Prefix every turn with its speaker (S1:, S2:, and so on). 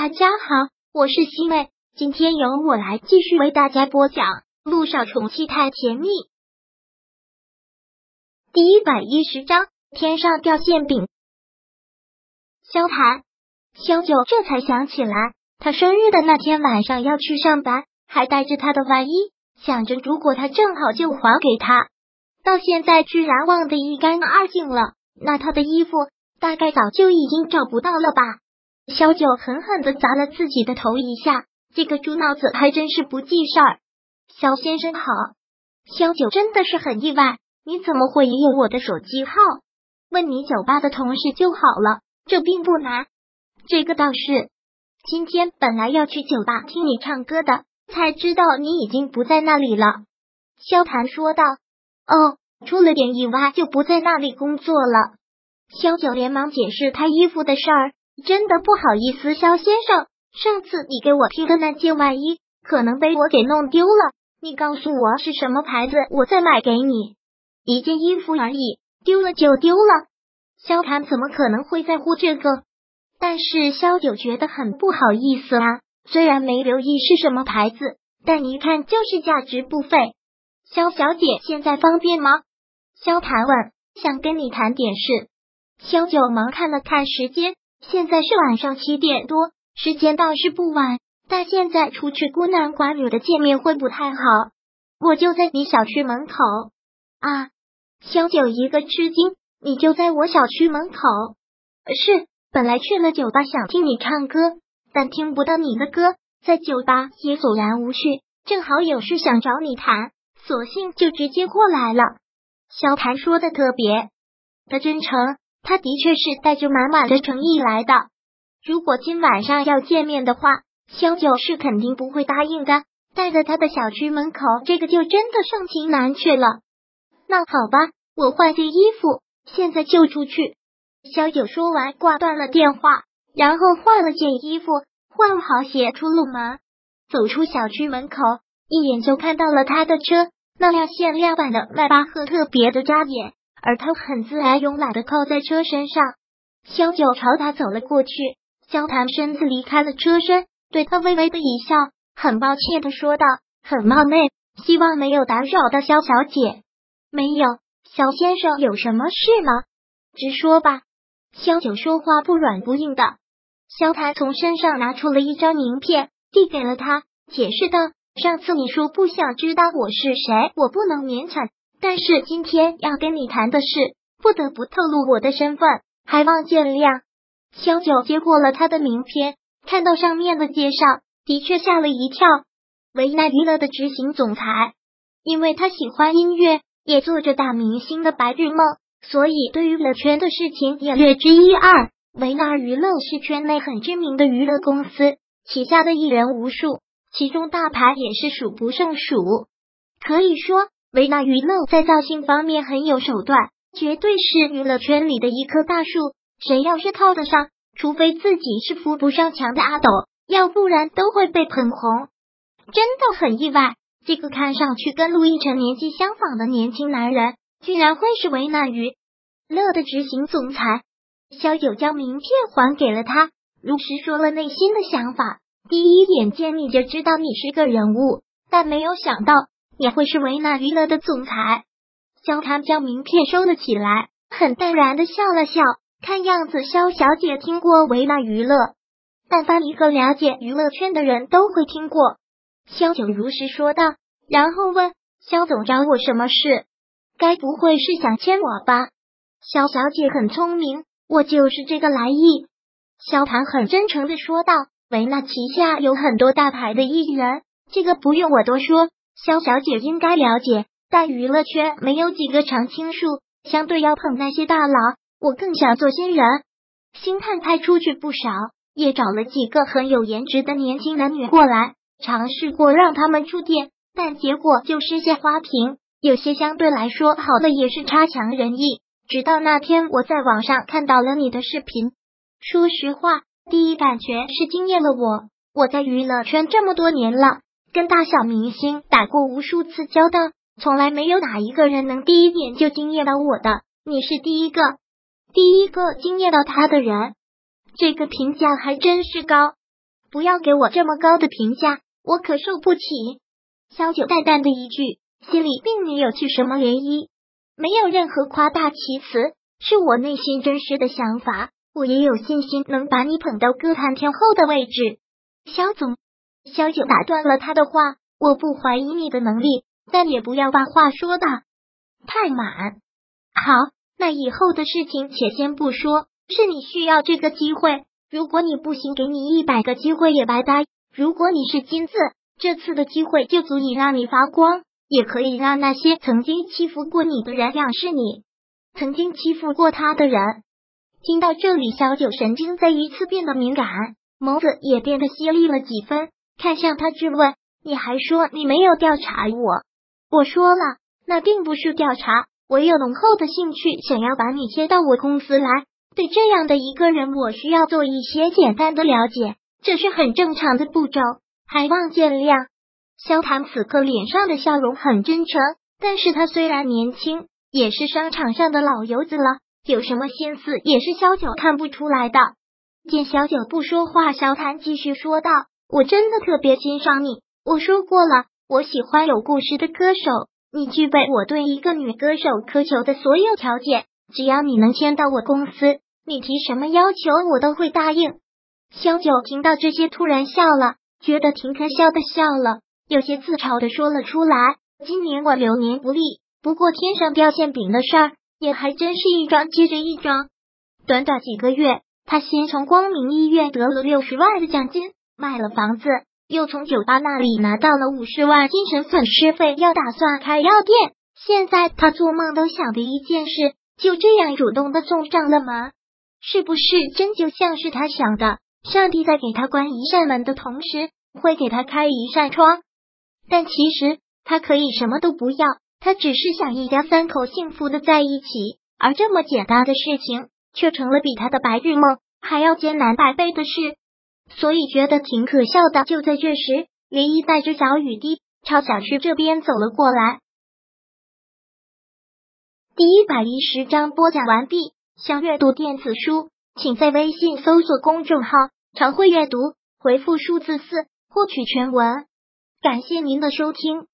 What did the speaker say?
S1: 大家好，我是西妹，今天由我来继续为大家播讲《路上宠妻太甜蜜》第一百一十章：天上掉馅饼。萧谈、萧九这才想起来，他生日的那天晚上要去上班，还带着他的外衣，想着如果他正好就还给他。到现在居然忘得一干二净了，那他的衣服大概早就已经找不到了吧？萧九狠狠的砸了自己的头一下，这个猪脑子还真是不记事儿。萧先生好，萧九真的是很意外，你怎么会也有我的手机号？问你酒吧的同事就好了，这并不难。这个倒是，今天本来要去酒吧听你唱歌的，才知道你已经不在那里了。萧谈说道。哦，出了点意外，就不在那里工作了。萧九连忙解释他衣服的事儿。真的不好意思，肖先生，上次你给我披的那件外衣可能被我给弄丢了，你告诉我是什么牌子，我再买给你。一件衣服而已，丢了就丢了。萧谈怎么可能会在乎这个？但是肖九觉得很不好意思啊，虽然没留意是什么牌子，但一看就是价值不菲。肖小姐现在方便吗？萧谈问，想跟你谈点事。肖九忙看了看时间。现在是晚上七点多，时间倒是不晚，但现在出去孤男寡女的见面会不太好。我就在你小区门口啊！萧九一个吃惊，你就在我小区门口？是，本来去了酒吧想听你唱歌，但听不到你的歌，在酒吧也索然无趣，正好有事想找你谈，索性就直接过来了。萧谈说的特别的真诚。他的确是带着满满的诚意来的。如果今晚上要见面的话，萧九是肯定不会答应的。带在他的小区门口，这个就真的盛情难却了。那好吧，我换件衣服，现在就出去。萧九说完，挂断了电话，然后换了件衣服，换好鞋，出了门。走出小区门口，一眼就看到了他的车，那辆限量版的迈巴赫，特别的扎眼。而他很自然、慵懒的靠在车身上，萧九朝他走了过去，萧谈身子离开了车身，对他微微的一笑，很抱歉的说道：“很冒昧，希望没有打扰到萧小姐。”“没有，萧先生有什么事吗？直说吧。”萧九说话不软不硬的。萧谈从身上拿出了一张名片，递给了他，解释道：“上次你说不想知道我是谁，我不能勉强。”但是今天要跟你谈的事，不得不透露我的身份，还望见谅。萧九接过了他的名片，看到上面的介绍，的确吓了一跳。维纳娱乐的执行总裁，因为他喜欢音乐，也做着大明星的白日梦，所以对娱乐圈的事情也略知一二。维纳娱乐是圈内很知名的娱乐公司，旗下的艺人无数，其中大牌也是数不胜数，可以说。维纳娱乐在造型方面很有手段，绝对是娱乐圈里的一棵大树。谁要是套得上，除非自己是扶不上墙的阿斗，要不然都会被捧红。真的很意外，这个看上去跟陆亦辰年纪相仿的年轻男人，居然会是维纳娱乐的执行总裁。肖九将名片还给了他，如实说了内心的想法。第一眼见你就知道你是个人物，但没有想到。也会是维纳娱乐的总裁。萧谈将名片收了起来，很淡然的笑了笑。看样子萧小姐听过维纳娱乐，但凡一个了解娱乐圈的人都会听过。萧九如实说道，然后问肖总找我什么事？该不会是想签我吧？萧小姐很聪明，我就是这个来意。萧谈很真诚的说道，维纳旗下有很多大牌的艺人，这个不用我多说。肖小姐应该了解，但娱乐圈没有几个常青树，相对要捧那些大佬，我更想做新人。星探派出去不少，也找了几个很有颜值的年轻男女过来，尝试过让他们出店，但结果就是些花瓶。有些相对来说好的也是差强人意。直到那天我在网上看到了你的视频，说实话，第一感觉是惊艳了我。我在娱乐圈这么多年了。跟大小明星打过无数次交道，从来没有哪一个人能第一眼就惊艳到我的。你是第一个，第一个惊艳到他的人，这个评价还真是高。不要给我这么高的评价，我可受不起。萧九淡淡的一句，心里并没有去什么涟漪，没有任何夸大其词，是我内心真实的想法。我也有信心能把你捧到歌坛天后的位置。萧总，萧九打断了他的话，我不怀疑你的能力，但也不要把话说的太满。好，那以后的事情且先不说，是你需要这个机会。如果你不行，给你一百个机会也白搭。如果你是金子，这次的机会就足以让你发光，也可以让那些曾经欺负过你的人仰视你。曾经欺负过他的人，听到这里，小九神经再一次变得敏感，眸子也变得犀利了几分，看向他质问：“你还说你没有调查我？我说了，那并不是调查，我有浓厚的兴趣，想要把你接到我公司来。”对这样的一个人，我需要做一些简单的了解，这是很正常的步骤，还望见谅。萧谈此刻脸上的笑容很真诚，但是他虽然年轻，也是商场上的老油子了，有什么心思也是萧九看不出来的。见萧九不说话，萧谈继续说道：“我真的特别欣赏你，我说过了，我喜欢有故事的歌手，你具备我对一个女歌手苛求的所有条件，只要你能签到我公司。”你提什么要求，我都会答应。萧九听到这些，突然笑了，觉得挺可笑的，笑了，有些自嘲的说了出来：“今年我流年不利，不过天上掉馅饼的事儿也还真是一桩接着一桩。短短几个月，他先从光明医院得了六十万的奖金，卖了房子，又从酒吧那里拿到了五十万精神损失费，要打算开药店。现在他做梦都想的一件事，就这样主动的送上了门。是不是真就像是他想的？上帝在给他关一扇门的同时，会给他开一扇窗。但其实他可以什么都不要，他只是想一家三口幸福的在一起。而这么简单的事情，却成了比他的白日梦还要艰难百倍的事，所以觉得挺可笑的。就在这时，林一带着小雨滴朝小区这边走了过来。第一百一十章播讲完毕。想阅读电子书，请在微信搜索公众号“常会阅读”，回复数字四获取全文。感谢您的收听。